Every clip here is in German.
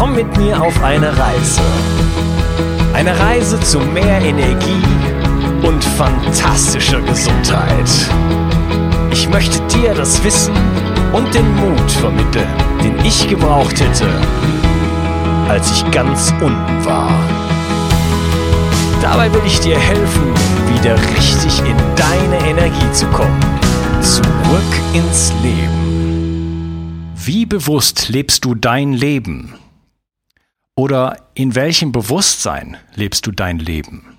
Komm mit mir auf eine Reise. Eine Reise zu mehr Energie und fantastischer Gesundheit. Ich möchte dir das Wissen und den Mut vermitteln, den ich gebraucht hätte, als ich ganz unten war. Dabei will ich dir helfen, wieder richtig in deine Energie zu kommen. Zurück ins Leben. Wie bewusst lebst du dein Leben? Oder in welchem Bewusstsein lebst du dein Leben?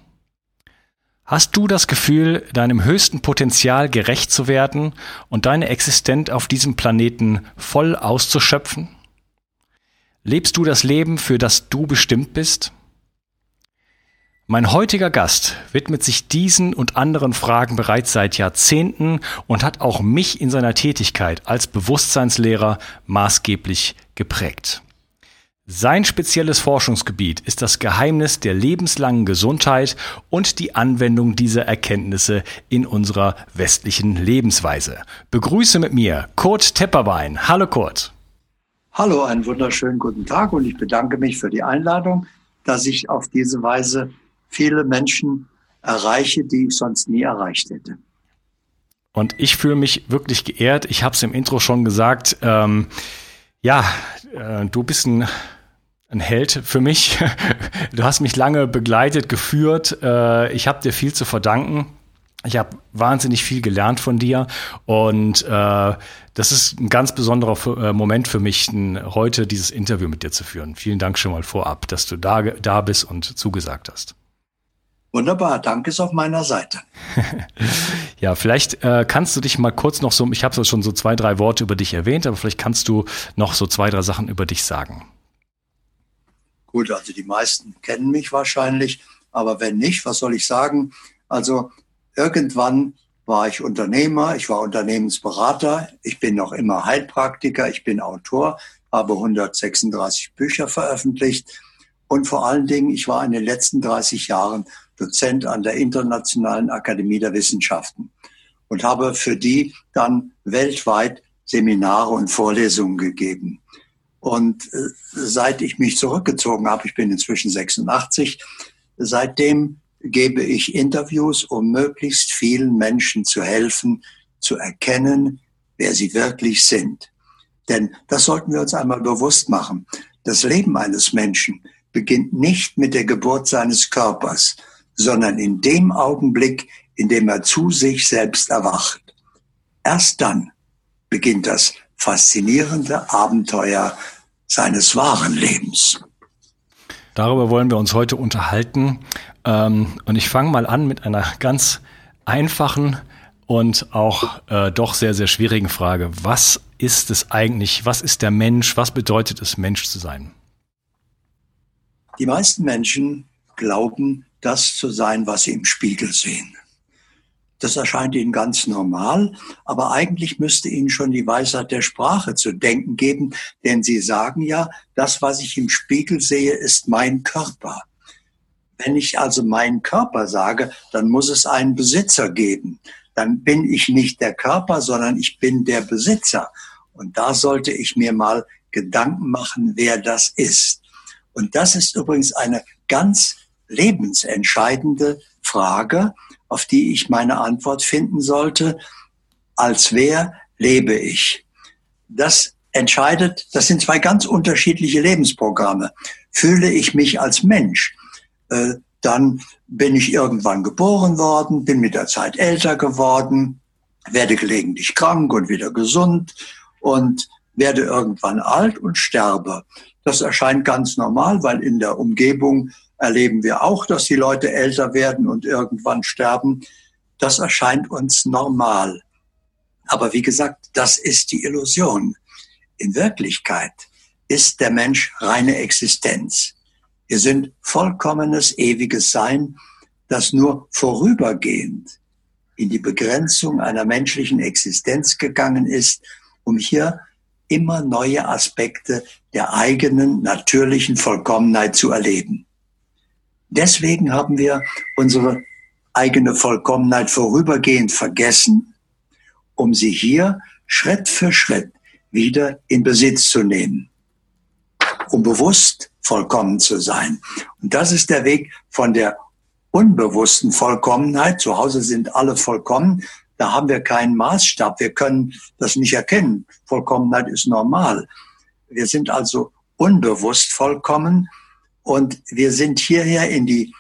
Hast du das Gefühl, deinem höchsten Potenzial gerecht zu werden und deine Existenz auf diesem Planeten voll auszuschöpfen? Lebst du das Leben, für das du bestimmt bist? Mein heutiger Gast widmet sich diesen und anderen Fragen bereits seit Jahrzehnten und hat auch mich in seiner Tätigkeit als Bewusstseinslehrer maßgeblich geprägt. Sein spezielles Forschungsgebiet ist das Geheimnis der lebenslangen Gesundheit und die Anwendung dieser Erkenntnisse in unserer westlichen Lebensweise. Begrüße mit mir Kurt Tepperwein. Hallo Kurt. Hallo, einen wunderschönen guten Tag und ich bedanke mich für die Einladung, dass ich auf diese Weise viele Menschen erreiche, die ich sonst nie erreicht hätte. Und ich fühle mich wirklich geehrt. Ich habe es im Intro schon gesagt. Ähm, ja, äh, du bist ein ein Held für mich. Du hast mich lange begleitet, geführt. Äh, ich habe dir viel zu verdanken. Ich habe wahnsinnig viel gelernt von dir und äh, das ist ein ganz besonderer äh, Moment für mich, heute dieses Interview mit dir zu führen. Vielen Dank schon mal vorab, dass du da, da bist und zugesagt hast. Wunderbar, danke ist auf meiner Seite. ja, vielleicht äh, kannst du dich mal kurz noch so, ich habe schon so zwei, drei Worte über dich erwähnt, aber vielleicht kannst du noch so zwei, drei Sachen über dich sagen. Gut, also die meisten kennen mich wahrscheinlich, aber wenn nicht, was soll ich sagen? Also irgendwann war ich Unternehmer, ich war Unternehmensberater, ich bin noch immer Heilpraktiker, ich bin Autor, habe 136 Bücher veröffentlicht und vor allen Dingen, ich war in den letzten 30 Jahren Dozent an der Internationalen Akademie der Wissenschaften und habe für die dann weltweit Seminare und Vorlesungen gegeben. Und äh, seit ich mich zurückgezogen habe, ich bin inzwischen 86, seitdem gebe ich Interviews, um möglichst vielen Menschen zu helfen, zu erkennen, wer sie wirklich sind. Denn das sollten wir uns einmal bewusst machen. Das Leben eines Menschen beginnt nicht mit der Geburt seines Körpers, sondern in dem Augenblick, in dem er zu sich selbst erwacht. Erst dann beginnt das faszinierende Abenteuer seines wahren Lebens. Darüber wollen wir uns heute unterhalten. Ähm, und ich fange mal an mit einer ganz einfachen und auch äh, doch sehr, sehr schwierigen Frage. Was ist es eigentlich? Was ist der Mensch? Was bedeutet es, Mensch zu sein? Die meisten Menschen glauben, das zu sein, was sie im Spiegel sehen. Das erscheint Ihnen ganz normal, aber eigentlich müsste Ihnen schon die Weisheit der Sprache zu denken geben, denn Sie sagen ja, das, was ich im Spiegel sehe, ist mein Körper. Wenn ich also meinen Körper sage, dann muss es einen Besitzer geben. Dann bin ich nicht der Körper, sondern ich bin der Besitzer. Und da sollte ich mir mal Gedanken machen, wer das ist. Und das ist übrigens eine ganz lebensentscheidende Frage, auf die ich meine Antwort finden sollte. Als wer lebe ich? Das entscheidet, das sind zwei ganz unterschiedliche Lebensprogramme. Fühle ich mich als Mensch, äh, dann bin ich irgendwann geboren worden, bin mit der Zeit älter geworden, werde gelegentlich krank und wieder gesund und werde irgendwann alt und sterbe. Das erscheint ganz normal, weil in der Umgebung erleben wir auch, dass die Leute älter werden und irgendwann sterben. Das erscheint uns normal. Aber wie gesagt, das ist die Illusion. In Wirklichkeit ist der Mensch reine Existenz. Wir sind vollkommenes ewiges Sein, das nur vorübergehend in die Begrenzung einer menschlichen Existenz gegangen ist, um hier immer neue Aspekte der eigenen natürlichen Vollkommenheit zu erleben. Deswegen haben wir unsere eigene Vollkommenheit vorübergehend vergessen, um sie hier Schritt für Schritt wieder in Besitz zu nehmen, um bewusst vollkommen zu sein. Und das ist der Weg von der unbewussten Vollkommenheit. Zu Hause sind alle vollkommen. Da haben wir keinen Maßstab. Wir können das nicht erkennen. Vollkommenheit ist normal. Wir sind also unbewusst vollkommen und wir sind hierher in die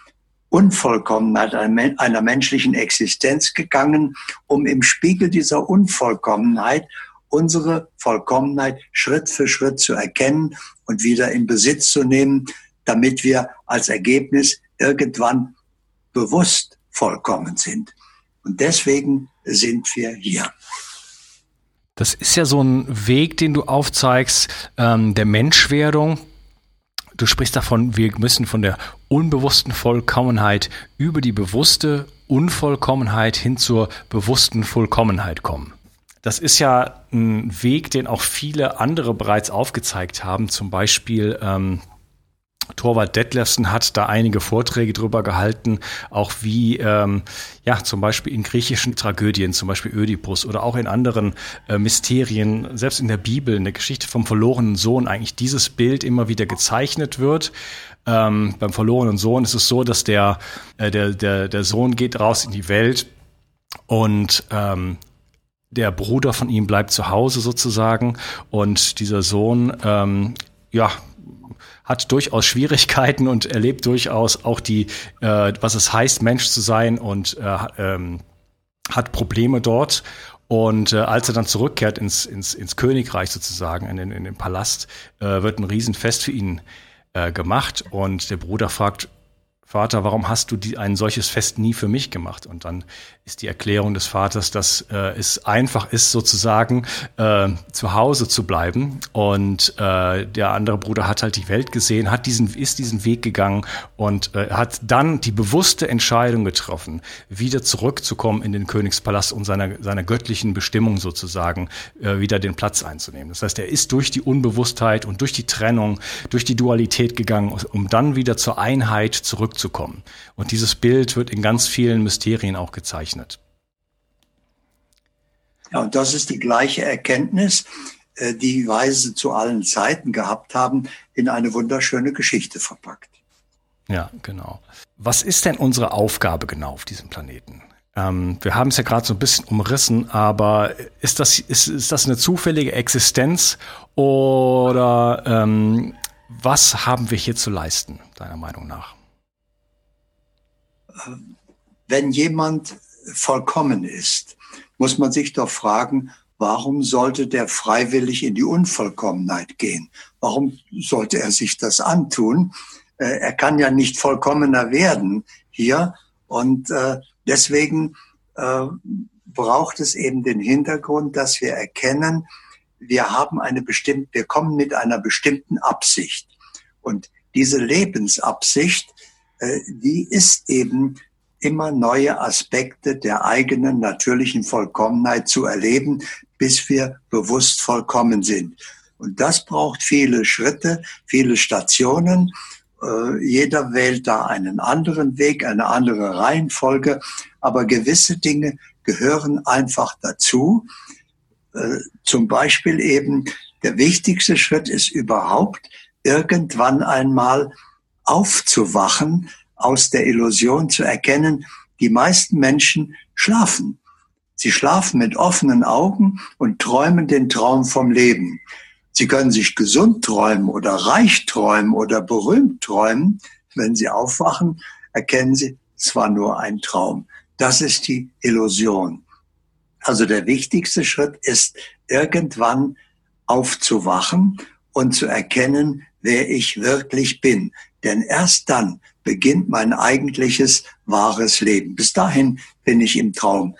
Unvollkommenheit einer menschlichen Existenz gegangen, um im Spiegel dieser Unvollkommenheit unsere Vollkommenheit Schritt für Schritt zu erkennen und wieder in Besitz zu nehmen, damit wir als Ergebnis irgendwann bewusst vollkommen sind. Und deswegen sind wir hier. Das ist ja so ein Weg, den du aufzeigst, ähm, der Menschwerdung, Du sprichst davon, wir müssen von der unbewussten Vollkommenheit über die bewusste Unvollkommenheit hin zur bewussten Vollkommenheit kommen. Das ist ja ein Weg, den auch viele andere bereits aufgezeigt haben. Zum Beispiel ähm, Torwald Detlefsen hat da einige Vorträge drüber gehalten, auch wie ähm, ja zum Beispiel in griechischen Tragödien, zum Beispiel Ödipus oder auch in anderen äh, Mysterien, selbst in der Bibel, in der Geschichte vom verlorenen Sohn eigentlich dieses Bild immer wieder gezeichnet wird. Ähm, beim verlorenen Sohn ist es so, dass der, äh, der, der, der Sohn geht raus in die Welt und ähm, der Bruder von ihm bleibt zu Hause sozusagen und dieser Sohn ähm, ja hat durchaus Schwierigkeiten und erlebt durchaus auch die, äh, was es heißt, Mensch zu sein und äh, ähm, hat Probleme dort. Und äh, als er dann zurückkehrt ins, ins, ins Königreich sozusagen, in den, in den Palast, äh, wird ein Riesenfest für ihn äh, gemacht. Und der Bruder fragt, Vater, warum hast du die, ein solches Fest nie für mich gemacht? Und dann ist die Erklärung des Vaters, dass äh, es einfach ist, sozusagen äh, zu Hause zu bleiben. Und äh, der andere Bruder hat halt die Welt gesehen, hat diesen, ist diesen Weg gegangen und äh, hat dann die bewusste Entscheidung getroffen, wieder zurückzukommen in den Königspalast und seiner, seiner göttlichen Bestimmung sozusagen äh, wieder den Platz einzunehmen. Das heißt, er ist durch die Unbewusstheit und durch die Trennung, durch die Dualität gegangen, um dann wieder zur Einheit zurückzukommen. Und dieses Bild wird in ganz vielen Mysterien auch gezeichnet. Ja, und das ist die gleiche Erkenntnis, äh, die Weise zu allen Zeiten gehabt haben, in eine wunderschöne Geschichte verpackt. Ja, genau. Was ist denn unsere Aufgabe genau auf diesem Planeten? Ähm, wir haben es ja gerade so ein bisschen umrissen, aber ist das, ist, ist das eine zufällige Existenz oder ähm, was haben wir hier zu leisten, deiner Meinung nach? Wenn jemand vollkommen ist, muss man sich doch fragen, warum sollte der freiwillig in die Unvollkommenheit gehen? Warum sollte er sich das antun? Äh, er kann ja nicht vollkommener werden hier. Und äh, deswegen äh, braucht es eben den Hintergrund, dass wir erkennen, wir haben eine bestimmte, wir kommen mit einer bestimmten Absicht. Und diese Lebensabsicht, die ist eben immer neue Aspekte der eigenen natürlichen Vollkommenheit zu erleben, bis wir bewusst vollkommen sind. Und das braucht viele Schritte, viele Stationen. Äh, jeder wählt da einen anderen Weg, eine andere Reihenfolge. Aber gewisse Dinge gehören einfach dazu. Äh, zum Beispiel eben der wichtigste Schritt ist überhaupt, irgendwann einmal aufzuwachen, aus der Illusion zu erkennen, die meisten Menschen schlafen. Sie schlafen mit offenen Augen und träumen den Traum vom Leben. Sie können sich gesund träumen oder reich träumen oder berühmt träumen. Wenn Sie aufwachen, erkennen Sie, es war nur ein Traum. Das ist die Illusion. Also der wichtigste Schritt ist, irgendwann aufzuwachen und zu erkennen, wer ich wirklich bin. Denn erst dann beginnt mein eigentliches wahres Leben. Bis dahin bin ich im Traum.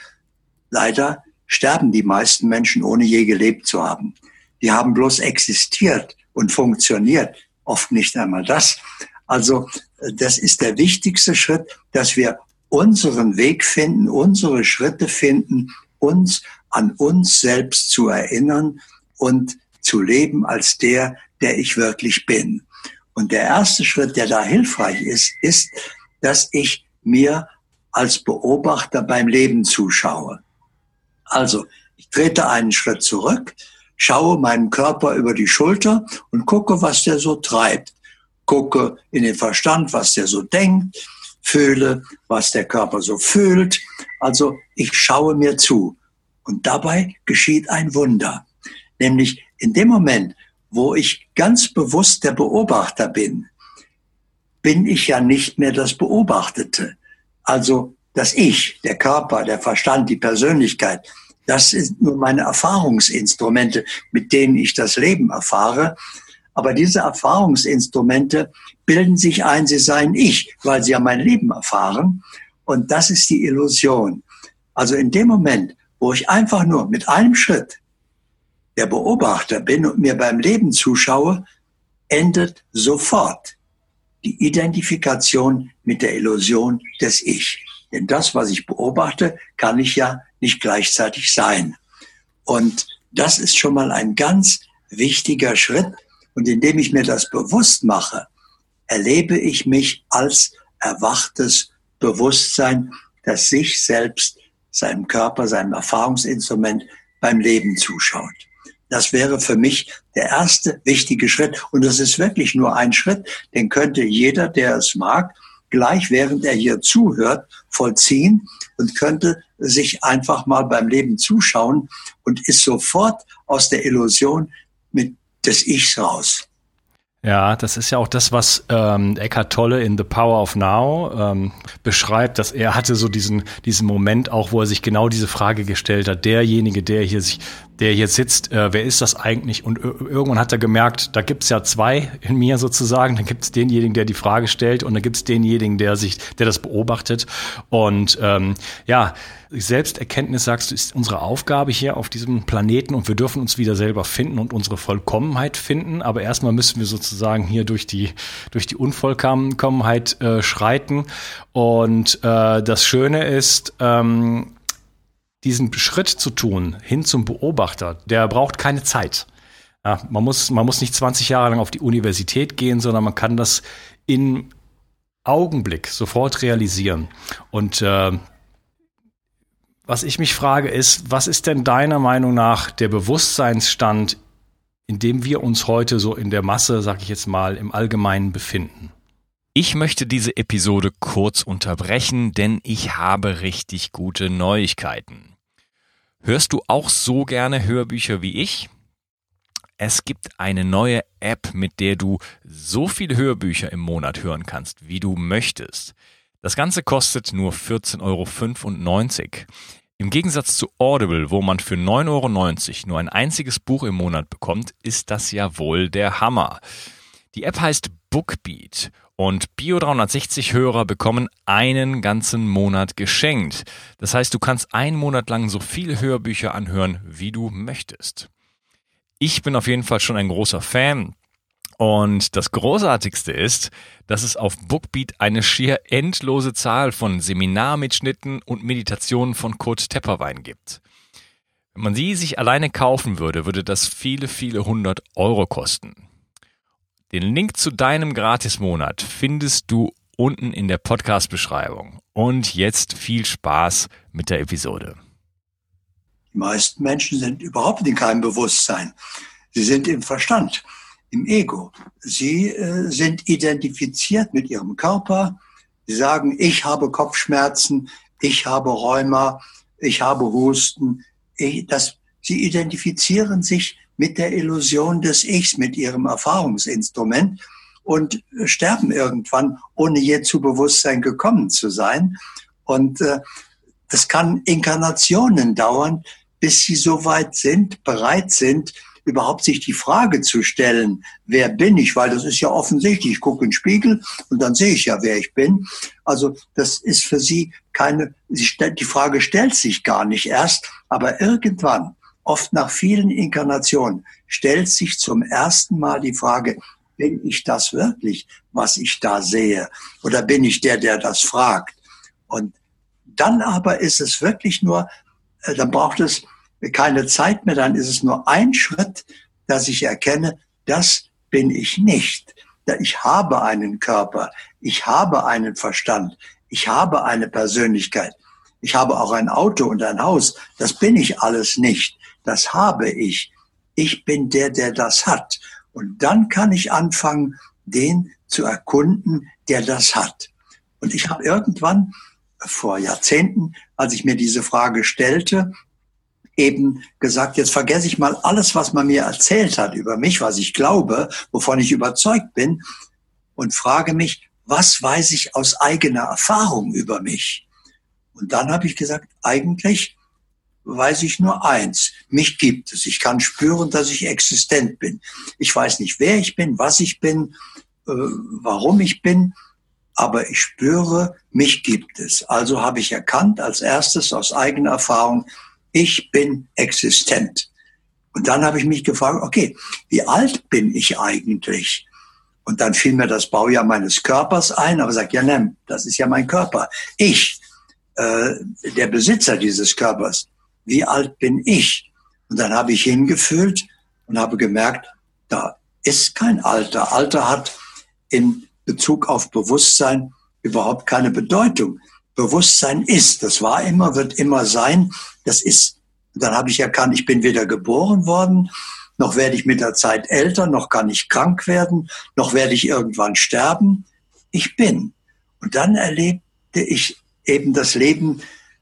Leider sterben die meisten Menschen, ohne je gelebt zu haben. Die haben bloß existiert und funktioniert, oft nicht einmal das. Also das ist der wichtigste Schritt, dass wir unseren Weg finden, unsere Schritte finden, uns an uns selbst zu erinnern und zu leben als der, der ich wirklich bin. Und der erste Schritt, der da hilfreich ist, ist, dass ich mir als Beobachter beim Leben zuschaue. Also, ich trete einen Schritt zurück, schaue meinen Körper über die Schulter und gucke, was der so treibt. Gucke in den Verstand, was der so denkt, fühle, was der Körper so fühlt. Also ich schaue mir zu. Und dabei geschieht ein Wunder. Nämlich in dem Moment, wo ich ganz bewusst der Beobachter bin, bin ich ja nicht mehr das Beobachtete. Also das Ich, der Körper, der Verstand, die Persönlichkeit, das sind nur meine Erfahrungsinstrumente, mit denen ich das Leben erfahre. Aber diese Erfahrungsinstrumente bilden sich ein, sie seien ich, weil sie ja mein Leben erfahren. Und das ist die Illusion. Also in dem Moment, wo ich einfach nur mit einem Schritt der Beobachter bin und mir beim Leben zuschaue, endet sofort die Identifikation mit der Illusion des Ich. Denn das, was ich beobachte, kann ich ja nicht gleichzeitig sein. Und das ist schon mal ein ganz wichtiger Schritt. Und indem ich mir das bewusst mache, erlebe ich mich als erwachtes Bewusstsein, das sich selbst, seinem Körper, seinem Erfahrungsinstrument beim Leben zuschaut. Das wäre für mich der erste wichtige Schritt. Und das ist wirklich nur ein Schritt, den könnte jeder, der es mag, gleich während er hier zuhört, vollziehen und könnte sich einfach mal beim Leben zuschauen und ist sofort aus der Illusion mit des Ichs raus. Ja, das ist ja auch das, was ähm, Eckhart Tolle in The Power of Now ähm, beschreibt, dass er hatte so diesen diesen Moment auch, wo er sich genau diese Frage gestellt hat. Derjenige, der hier sich der hier sitzt, äh, wer ist das eigentlich? Und irgendwann hat er gemerkt, da gibt's ja zwei in mir sozusagen. Dann gibt's denjenigen, der die Frage stellt und dann gibt's denjenigen, der sich, der das beobachtet. Und ähm, ja, Selbsterkenntnis, sagst du, ist unsere Aufgabe hier auf diesem Planeten und wir dürfen uns wieder selber finden und unsere Vollkommenheit finden. Aber erstmal müssen wir sozusagen hier durch die, durch die Unvollkommenheit äh, schreiten. Und äh, das Schöne ist, ähm, diesen Schritt zu tun hin zum Beobachter, der braucht keine Zeit. Ja, man, muss, man muss nicht 20 Jahre lang auf die Universität gehen, sondern man kann das in Augenblick sofort realisieren. Und äh, was ich mich frage ist, was ist denn deiner Meinung nach der Bewusstseinsstand, in dem wir uns heute so in der Masse, sag ich jetzt mal, im Allgemeinen befinden? Ich möchte diese Episode kurz unterbrechen, denn ich habe richtig gute Neuigkeiten. Hörst du auch so gerne Hörbücher wie ich? Es gibt eine neue App, mit der du so viele Hörbücher im Monat hören kannst, wie du möchtest. Das Ganze kostet nur 14,95 Euro. Im Gegensatz zu Audible, wo man für 9,90 Euro nur ein einziges Buch im Monat bekommt, ist das ja wohl der Hammer. Die App heißt Bookbeat und Bio 360 Hörer bekommen einen ganzen Monat geschenkt. Das heißt, du kannst einen Monat lang so viele Hörbücher anhören, wie du möchtest. Ich bin auf jeden Fall schon ein großer Fan. Und das Großartigste ist, dass es auf Bookbeat eine schier endlose Zahl von Seminarmitschnitten und Meditationen von Kurt Tepperwein gibt. Wenn man sie sich alleine kaufen würde, würde das viele, viele hundert Euro kosten. Den Link zu deinem Gratismonat findest du unten in der Podcast-Beschreibung. Und jetzt viel Spaß mit der Episode. Die meisten Menschen sind überhaupt in keinem Bewusstsein. Sie sind im Verstand. im Ego. Sie äh, sind identifiziert mit ihrem Körper. Sie sagen, ich habe Kopfschmerzen, ich habe Rheuma, ich habe Husten. Ich, das, sie identifizieren sich mit der Illusion des Ichs, mit ihrem Erfahrungsinstrument und sterben irgendwann, ohne je zu Bewusstsein gekommen zu sein. Und äh, es kann Inkarnationen dauern, bis sie so weit sind, bereit sind, überhaupt sich die Frage zu stellen, wer bin ich? Weil das ist ja offensichtlich. Ich gucke in den Spiegel und dann sehe ich ja, wer ich bin. Also das ist für sie keine, sie stellt, die Frage stellt sich gar nicht erst, aber irgendwann, oft nach vielen Inkarnationen, stellt sich zum ersten Mal die Frage, bin ich das wirklich, was ich da sehe? Oder bin ich der, der das fragt? Und dann aber ist es wirklich nur, äh, dann braucht es keine Zeit mehr, dann ist es nur ein Schritt, dass ich erkenne, das bin ich nicht. Ich habe einen Körper, ich habe einen Verstand, ich habe eine Persönlichkeit, ich habe auch ein Auto und ein Haus. Das bin ich alles nicht. Das habe ich. Ich bin der, der das hat. Und dann kann ich anfangen, den zu erkunden, der das hat. Und ich habe irgendwann vor Jahrzehnten, als ich mir diese Frage stellte, eben gesagt, jetzt vergesse ich mal alles, was man mir erzählt hat über mich, was ich glaube, wovon ich überzeugt bin und frage mich, was weiß ich aus eigener Erfahrung über mich? Und dann habe ich gesagt, eigentlich weiß ich nur eins. Mich gibt es. Ich kann spüren, dass ich existent bin. Ich weiß nicht, wer ich bin, was ich bin, äh, warum ich bin, aber ich spüre, mich gibt es. Also habe ich erkannt als erstes aus eigener Erfahrung, ich bin existent. Und dann habe ich mich gefragt, okay, wie alt bin ich eigentlich? Und dann fiel mir das Baujahr meines Körpers ein, aber sagt, ja, nein, das ist ja mein Körper. Ich, äh, der Besitzer dieses Körpers, wie alt bin ich? Und dann habe ich hingefühlt und habe gemerkt, da ist kein Alter. Alter hat in Bezug auf Bewusstsein überhaupt keine Bedeutung. Bewusstsein ist, das war immer, wird immer sein, das ist, dann habe ich erkannt, ich bin weder geboren worden, noch werde ich mit der Zeit älter, noch kann ich krank werden, noch werde ich irgendwann sterben. Ich bin. Und dann erlebte ich eben das Leben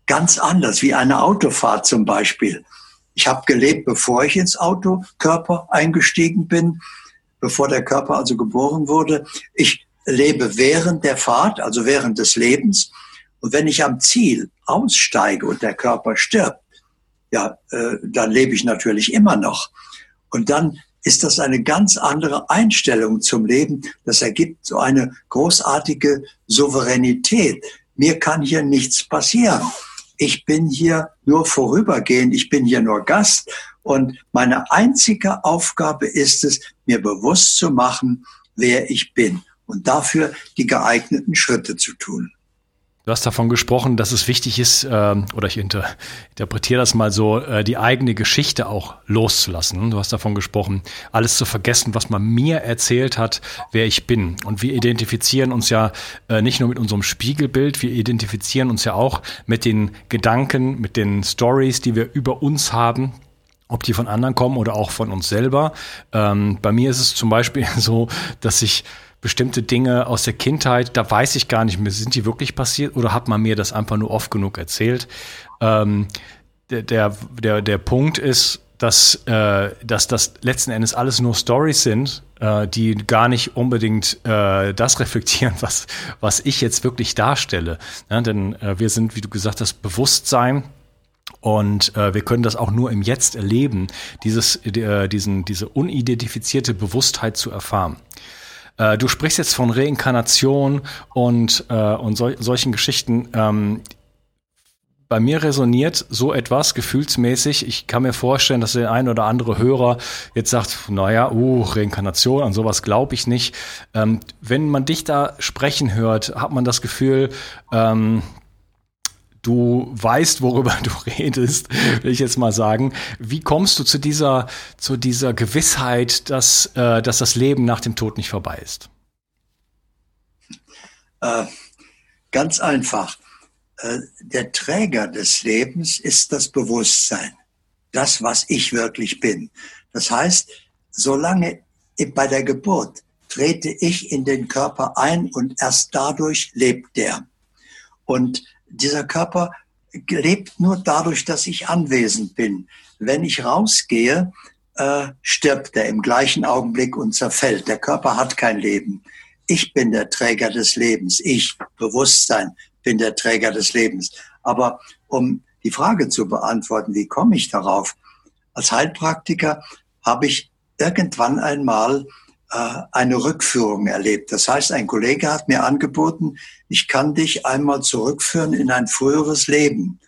ganz anders, wie eine Autofahrt zum Beispiel. Ich habe gelebt, bevor ich ins Autokörper eingestiegen bin, bevor der Körper also geboren wurde. Ich lebe während der Fahrt, also während des Lebens. Und wenn ich am Ziel aussteige und der Körper stirbt, ja, äh, dann lebe ich natürlich immer noch. Und dann ist das eine ganz andere Einstellung zum Leben. Das ergibt so eine großartige Souveränität. Mir kann hier nichts passieren. Ich bin hier nur vorübergehend, ich bin hier nur Gast und meine einzige Aufgabe ist es, mir bewusst zu machen, wer ich bin und dafür die geeigneten Schritte zu tun. Du hast davon gesprochen, dass es wichtig ist, äh, oder ich inter interpretiere das mal so, äh, die eigene Geschichte auch loszulassen. Du hast davon gesprochen, alles zu vergessen, was man mir erzählt hat, wer ich bin. Und wir identifizieren uns ja äh, nicht nur mit unserem Spiegelbild, wir identifizieren uns ja auch mit den Gedanken, mit den Stories, die wir über uns haben ob die von anderen kommen oder auch von uns selber. Ähm, bei mir ist es zum Beispiel so, dass ich bestimmte Dinge aus der Kindheit, da weiß ich gar nicht mehr, sind die wirklich passiert oder hat man mir das einfach nur oft genug erzählt? Ähm, der, der, der, Punkt ist, dass, äh, dass das letzten Endes alles nur Stories sind, äh, die gar nicht unbedingt äh, das reflektieren, was, was ich jetzt wirklich darstelle. Ja, denn äh, wir sind, wie du gesagt hast, Bewusstsein. Und äh, wir können das auch nur im Jetzt erleben, dieses, äh, diesen, diese unidentifizierte Bewusstheit zu erfahren. Äh, du sprichst jetzt von Reinkarnation und, äh, und sol solchen Geschichten. Ähm, bei mir resoniert so etwas gefühlsmäßig. Ich kann mir vorstellen, dass der ein oder andere Hörer jetzt sagt, naja, uh, Reinkarnation, an sowas glaube ich nicht. Ähm, wenn man dich da sprechen hört, hat man das Gefühl, ähm, du weißt, worüber du redest, will ich jetzt mal sagen. Wie kommst du zu dieser, zu dieser Gewissheit, dass, äh, dass das Leben nach dem Tod nicht vorbei ist? Äh, ganz einfach. Äh, der Träger des Lebens ist das Bewusstsein. Das, was ich wirklich bin. Das heißt, solange bei der Geburt trete ich in den Körper ein und erst dadurch lebt der. Und dieser Körper lebt nur dadurch, dass ich anwesend bin. Wenn ich rausgehe, äh, stirbt er im gleichen Augenblick und zerfällt. Der Körper hat kein Leben. Ich bin der Träger des Lebens. Ich, Bewusstsein, bin der Träger des Lebens. Aber um die Frage zu beantworten, wie komme ich darauf? Als Heilpraktiker habe ich irgendwann einmal eine Rückführung erlebt. Das heißt, ein Kollege hat mir angeboten, ich kann dich einmal zurückführen in ein früheres Leben.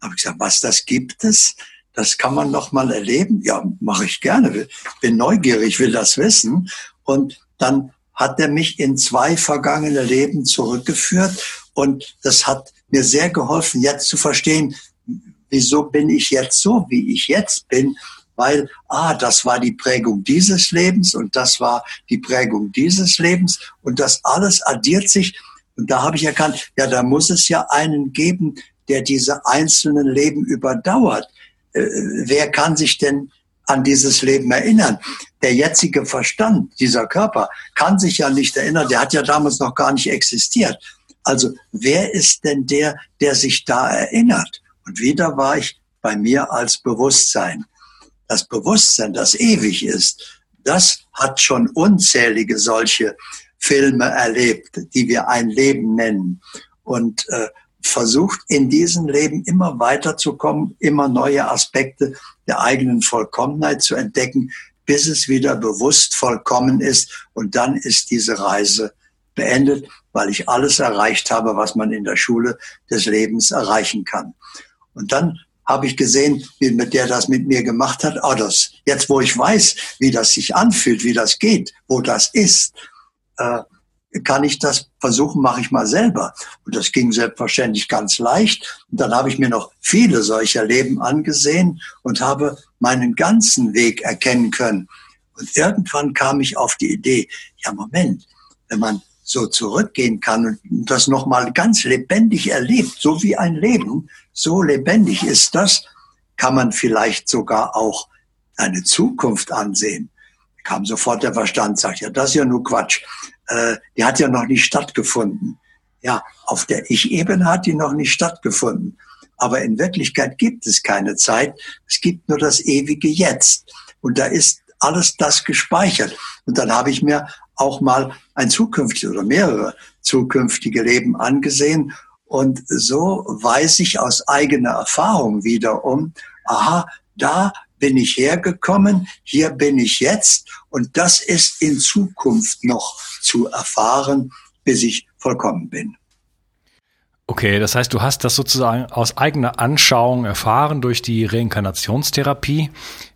Da habe ich gesagt, was das gibt es? Das kann man noch mal erleben. Ja, mache ich gerne. Bin neugierig, will das wissen. Und dann hat er mich in zwei vergangene Leben zurückgeführt und das hat mir sehr geholfen, jetzt zu verstehen, wieso bin ich jetzt so, wie ich jetzt bin weil, ah, das war die Prägung dieses Lebens und das war die Prägung dieses Lebens und das alles addiert sich. Und da habe ich erkannt, ja, da muss es ja einen geben, der diese einzelnen Leben überdauert. Äh, wer kann sich denn an dieses Leben erinnern? Der jetzige Verstand, dieser Körper, kann sich ja nicht erinnern. Der hat ja damals noch gar nicht existiert. Also wer ist denn der, der sich da erinnert? Und wieder war ich bei mir als Bewusstsein das Bewusstsein, das ewig ist, das hat schon unzählige solche Filme erlebt, die wir ein Leben nennen und äh, versucht in diesem Leben immer weiterzukommen, immer neue Aspekte der eigenen Vollkommenheit zu entdecken, bis es wieder bewusst vollkommen ist und dann ist diese Reise beendet, weil ich alles erreicht habe, was man in der Schule des Lebens erreichen kann. Und dann habe ich gesehen, wie mit der das mit mir gemacht hat. Oh, das, jetzt wo ich weiß, wie das sich anfühlt, wie das geht, wo das ist, äh, kann ich das versuchen, mache ich mal selber. Und das ging selbstverständlich ganz leicht. Und dann habe ich mir noch viele solcher Leben angesehen und habe meinen ganzen Weg erkennen können. Und irgendwann kam ich auf die Idee, ja Moment, wenn man so zurückgehen kann und das nochmal ganz lebendig erlebt, so wie ein Leben, so lebendig ist das, kann man vielleicht sogar auch eine Zukunft ansehen. Kam sofort der Verstand, sagt, ja, das ist ja nur Quatsch. Äh, die hat ja noch nicht stattgefunden. Ja, auf der Ich-Ebene hat die noch nicht stattgefunden. Aber in Wirklichkeit gibt es keine Zeit. Es gibt nur das ewige Jetzt. Und da ist alles das gespeichert. Und dann habe ich mir auch mal ein zukünftiges oder mehrere zukünftige Leben angesehen. Und so weiß ich aus eigener Erfahrung wiederum, aha, da bin ich hergekommen, hier bin ich jetzt und das ist in Zukunft noch zu erfahren, bis ich vollkommen bin. Okay, das heißt, du hast das sozusagen aus eigener Anschauung erfahren durch die Reinkarnationstherapie.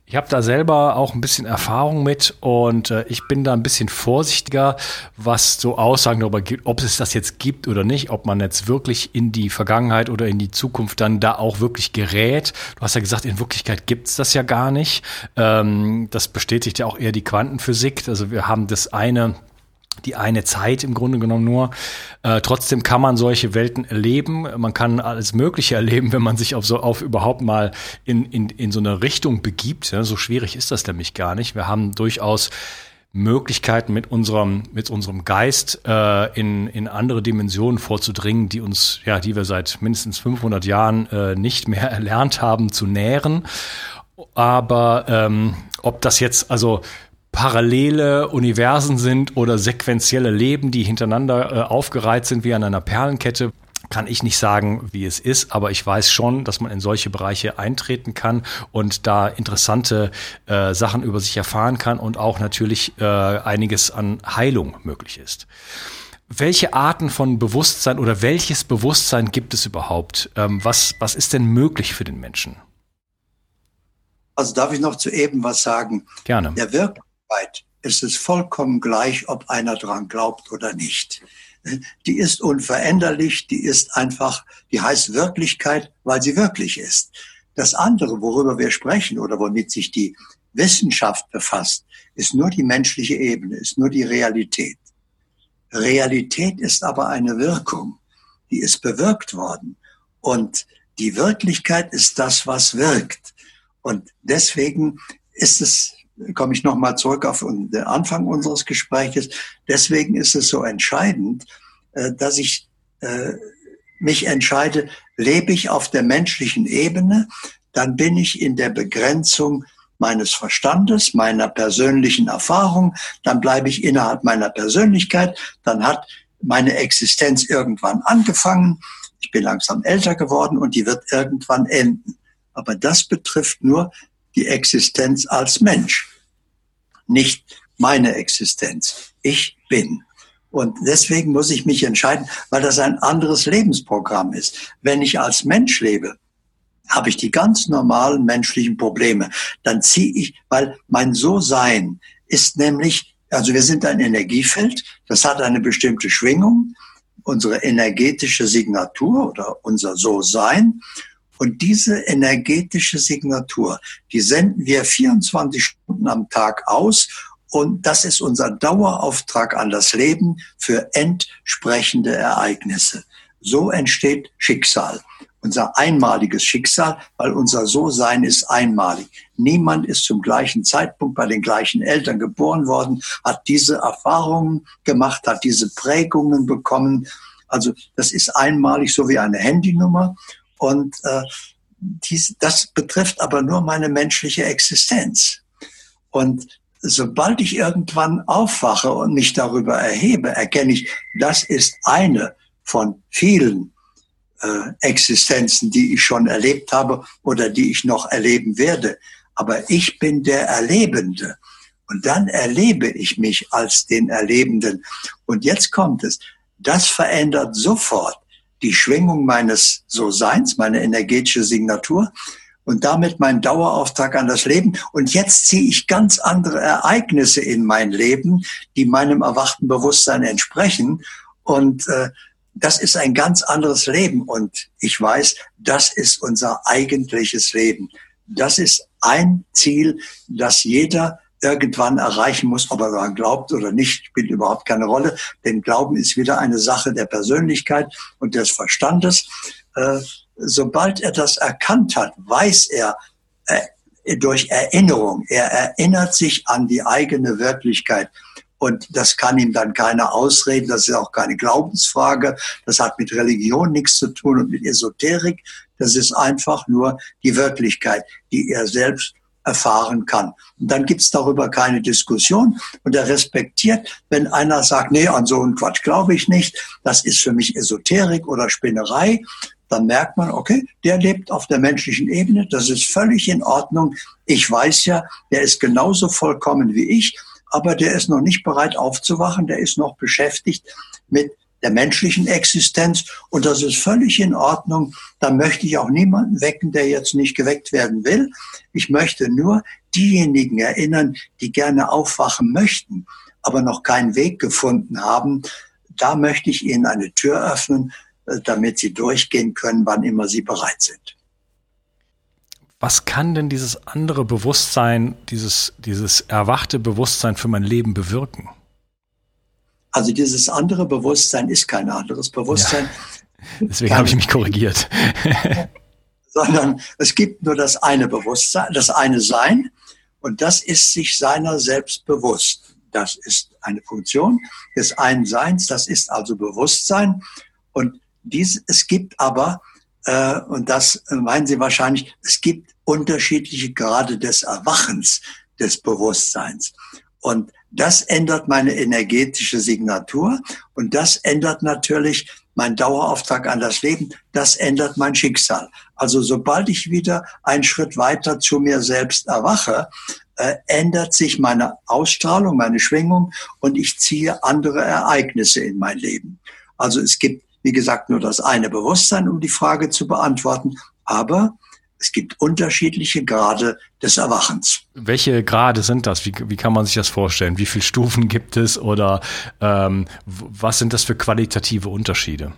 Ich habe da selber auch ein bisschen Erfahrung mit und äh, ich bin da ein bisschen vorsichtiger, was so Aussagen darüber gibt, ob es das jetzt gibt oder nicht, ob man jetzt wirklich in die Vergangenheit oder in die Zukunft dann da auch wirklich gerät. Du hast ja gesagt, in Wirklichkeit gibt's das ja gar nicht. Ähm, das bestätigt ja auch eher die Quantenphysik. Also wir haben das eine die eine Zeit im Grunde genommen nur. Äh, trotzdem kann man solche Welten erleben. Man kann alles Mögliche erleben, wenn man sich auf so auf überhaupt mal in, in, in so eine Richtung begibt. Ja, so schwierig ist das nämlich gar nicht. Wir haben durchaus Möglichkeiten mit unserem mit unserem Geist äh, in in andere Dimensionen vorzudringen, die uns ja, die wir seit mindestens 500 Jahren äh, nicht mehr erlernt haben zu nähren. Aber ähm, ob das jetzt also parallele Universen sind oder sequentielle Leben, die hintereinander äh, aufgereiht sind wie an einer Perlenkette, kann ich nicht sagen, wie es ist, aber ich weiß schon, dass man in solche Bereiche eintreten kann und da interessante äh, Sachen über sich erfahren kann und auch natürlich äh, einiges an Heilung möglich ist. Welche Arten von Bewusstsein oder welches Bewusstsein gibt es überhaupt? Ähm, was, was ist denn möglich für den Menschen? Also darf ich noch zu eben was sagen? Gerne. Der Wirk Wirklichkeit ist es vollkommen gleich, ob einer dran glaubt oder nicht. Die ist unveränderlich, die ist einfach, die heißt Wirklichkeit, weil sie wirklich ist. Das andere, worüber wir sprechen oder womit sich die Wissenschaft befasst, ist nur die menschliche Ebene, ist nur die Realität. Realität ist aber eine Wirkung, die ist bewirkt worden. Und die Wirklichkeit ist das, was wirkt. Und deswegen ist es komme ich nochmal zurück auf den Anfang unseres Gespräches. Deswegen ist es so entscheidend, äh, dass ich äh, mich entscheide, lebe ich auf der menschlichen Ebene, dann bin ich in der Begrenzung meines Verstandes, meiner persönlichen Erfahrung, dann bleibe ich innerhalb meiner Persönlichkeit, dann hat meine Existenz irgendwann angefangen, ich bin langsam älter geworden und die wird irgendwann enden. Aber das betrifft nur die Existenz als Mensch, nicht meine Existenz. Ich bin. Und deswegen muss ich mich entscheiden, weil das ein anderes Lebensprogramm ist. Wenn ich als Mensch lebe, habe ich die ganz normalen menschlichen Probleme. Dann ziehe ich, weil mein So-Sein ist nämlich, also wir sind ein Energiefeld, das hat eine bestimmte Schwingung, unsere energetische Signatur oder unser So-Sein. Und diese energetische Signatur, die senden wir 24 Stunden am Tag aus. Und das ist unser Dauerauftrag an das Leben für entsprechende Ereignisse. So entsteht Schicksal. Unser einmaliges Schicksal, weil unser So-Sein ist einmalig. Niemand ist zum gleichen Zeitpunkt bei den gleichen Eltern geboren worden, hat diese Erfahrungen gemacht, hat diese Prägungen bekommen. Also das ist einmalig, so wie eine Handynummer. Und äh, dies, das betrifft aber nur meine menschliche Existenz. Und sobald ich irgendwann aufwache und mich darüber erhebe, erkenne ich, das ist eine von vielen äh, Existenzen, die ich schon erlebt habe oder die ich noch erleben werde. Aber ich bin der Erlebende. Und dann erlebe ich mich als den Erlebenden. Und jetzt kommt es. Das verändert sofort die Schwingung meines So-Seins, meine energetische Signatur und damit mein Dauerauftrag an das Leben. Und jetzt ziehe ich ganz andere Ereignisse in mein Leben, die meinem erwachten Bewusstsein entsprechen. Und äh, das ist ein ganz anderes Leben. Und ich weiß, das ist unser eigentliches Leben. Das ist ein Ziel, das jeder irgendwann erreichen muss, ob er daran glaubt oder nicht, spielt überhaupt keine Rolle. Denn Glauben ist wieder eine Sache der Persönlichkeit und des Verstandes. Äh, sobald er das erkannt hat, weiß er äh, durch Erinnerung, er erinnert sich an die eigene Wirklichkeit. Und das kann ihm dann keiner ausreden, das ist auch keine Glaubensfrage, das hat mit Religion nichts zu tun und mit Esoterik, das ist einfach nur die Wirklichkeit, die er selbst erfahren kann. Und dann gibt's darüber keine Diskussion und er respektiert, wenn einer sagt, nee, an so einen Quatsch glaube ich nicht, das ist für mich Esoterik oder Spinnerei, dann merkt man, okay, der lebt auf der menschlichen Ebene, das ist völlig in Ordnung. Ich weiß ja, der ist genauso vollkommen wie ich, aber der ist noch nicht bereit aufzuwachen, der ist noch beschäftigt mit der menschlichen Existenz und das ist völlig in Ordnung. Da möchte ich auch niemanden wecken, der jetzt nicht geweckt werden will. Ich möchte nur diejenigen erinnern, die gerne aufwachen möchten, aber noch keinen Weg gefunden haben. Da möchte ich ihnen eine Tür öffnen, äh, damit sie durchgehen können, wann immer sie bereit sind. Was kann denn dieses andere Bewusstsein, dieses, dieses erwachte Bewusstsein für mein Leben bewirken? Also dieses andere Bewusstsein ist kein anderes Bewusstsein. Ja. Deswegen habe ich mich korrigiert. sondern es gibt nur das eine Bewusstsein, das eine Sein und das ist sich seiner selbst bewusst. Das ist eine Funktion des einen Seins, das ist also Bewusstsein und dies, es gibt aber, äh, und das meinen Sie wahrscheinlich, es gibt unterschiedliche Grade des Erwachens des Bewusstseins. Und das ändert meine energetische Signatur und das ändert natürlich mein Dauerauftrag an das Leben, das ändert mein Schicksal. Also sobald ich wieder einen Schritt weiter zu mir selbst erwache, äh, ändert sich meine Ausstrahlung, meine Schwingung und ich ziehe andere Ereignisse in mein Leben. Also es gibt, wie gesagt, nur das eine Bewusstsein, um die Frage zu beantworten, aber es gibt unterschiedliche Grade des Erwachens. Welche Grade sind das? Wie, wie kann man sich das vorstellen? Wie viele Stufen gibt es oder ähm, was sind das für qualitative Unterschiede?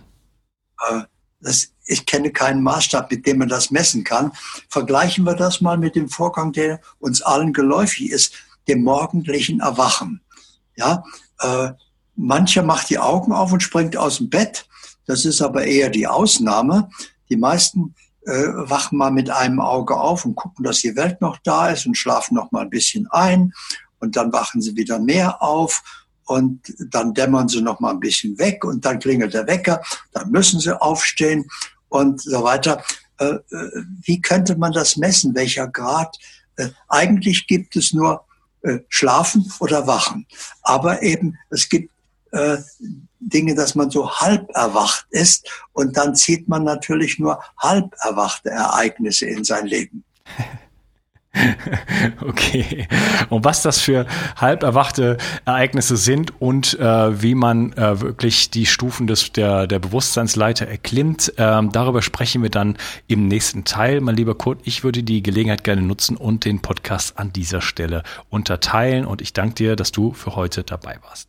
Äh, das, ich kenne keinen Maßstab, mit dem man das messen kann. Vergleichen wir das mal mit dem Vorgang, der uns allen geläufig ist, dem morgendlichen Erwachen. Ja, äh, mancher macht die Augen auf und springt aus dem Bett. Das ist aber eher die Ausnahme. Die meisten wachen mal mit einem Auge auf und gucken, dass die Welt noch da ist und schlafen noch mal ein bisschen ein und dann wachen sie wieder mehr auf und dann dämmern sie noch mal ein bisschen weg und dann klingelt der Wecker, dann müssen sie aufstehen und so weiter. Äh, äh, wie könnte man das messen? Welcher Grad? Äh, eigentlich gibt es nur Schlafen oder Wachen. Aber eben, es gibt Dinge, dass man so halb erwacht ist und dann zieht man natürlich nur halb erwachte Ereignisse in sein Leben. Okay. Und was das für halb erwachte Ereignisse sind und äh, wie man äh, wirklich die Stufen des, der, der Bewusstseinsleiter erklimmt, ähm, darüber sprechen wir dann im nächsten Teil. Mein lieber Kurt, ich würde die Gelegenheit gerne nutzen und den Podcast an dieser Stelle unterteilen. Und ich danke dir, dass du für heute dabei warst.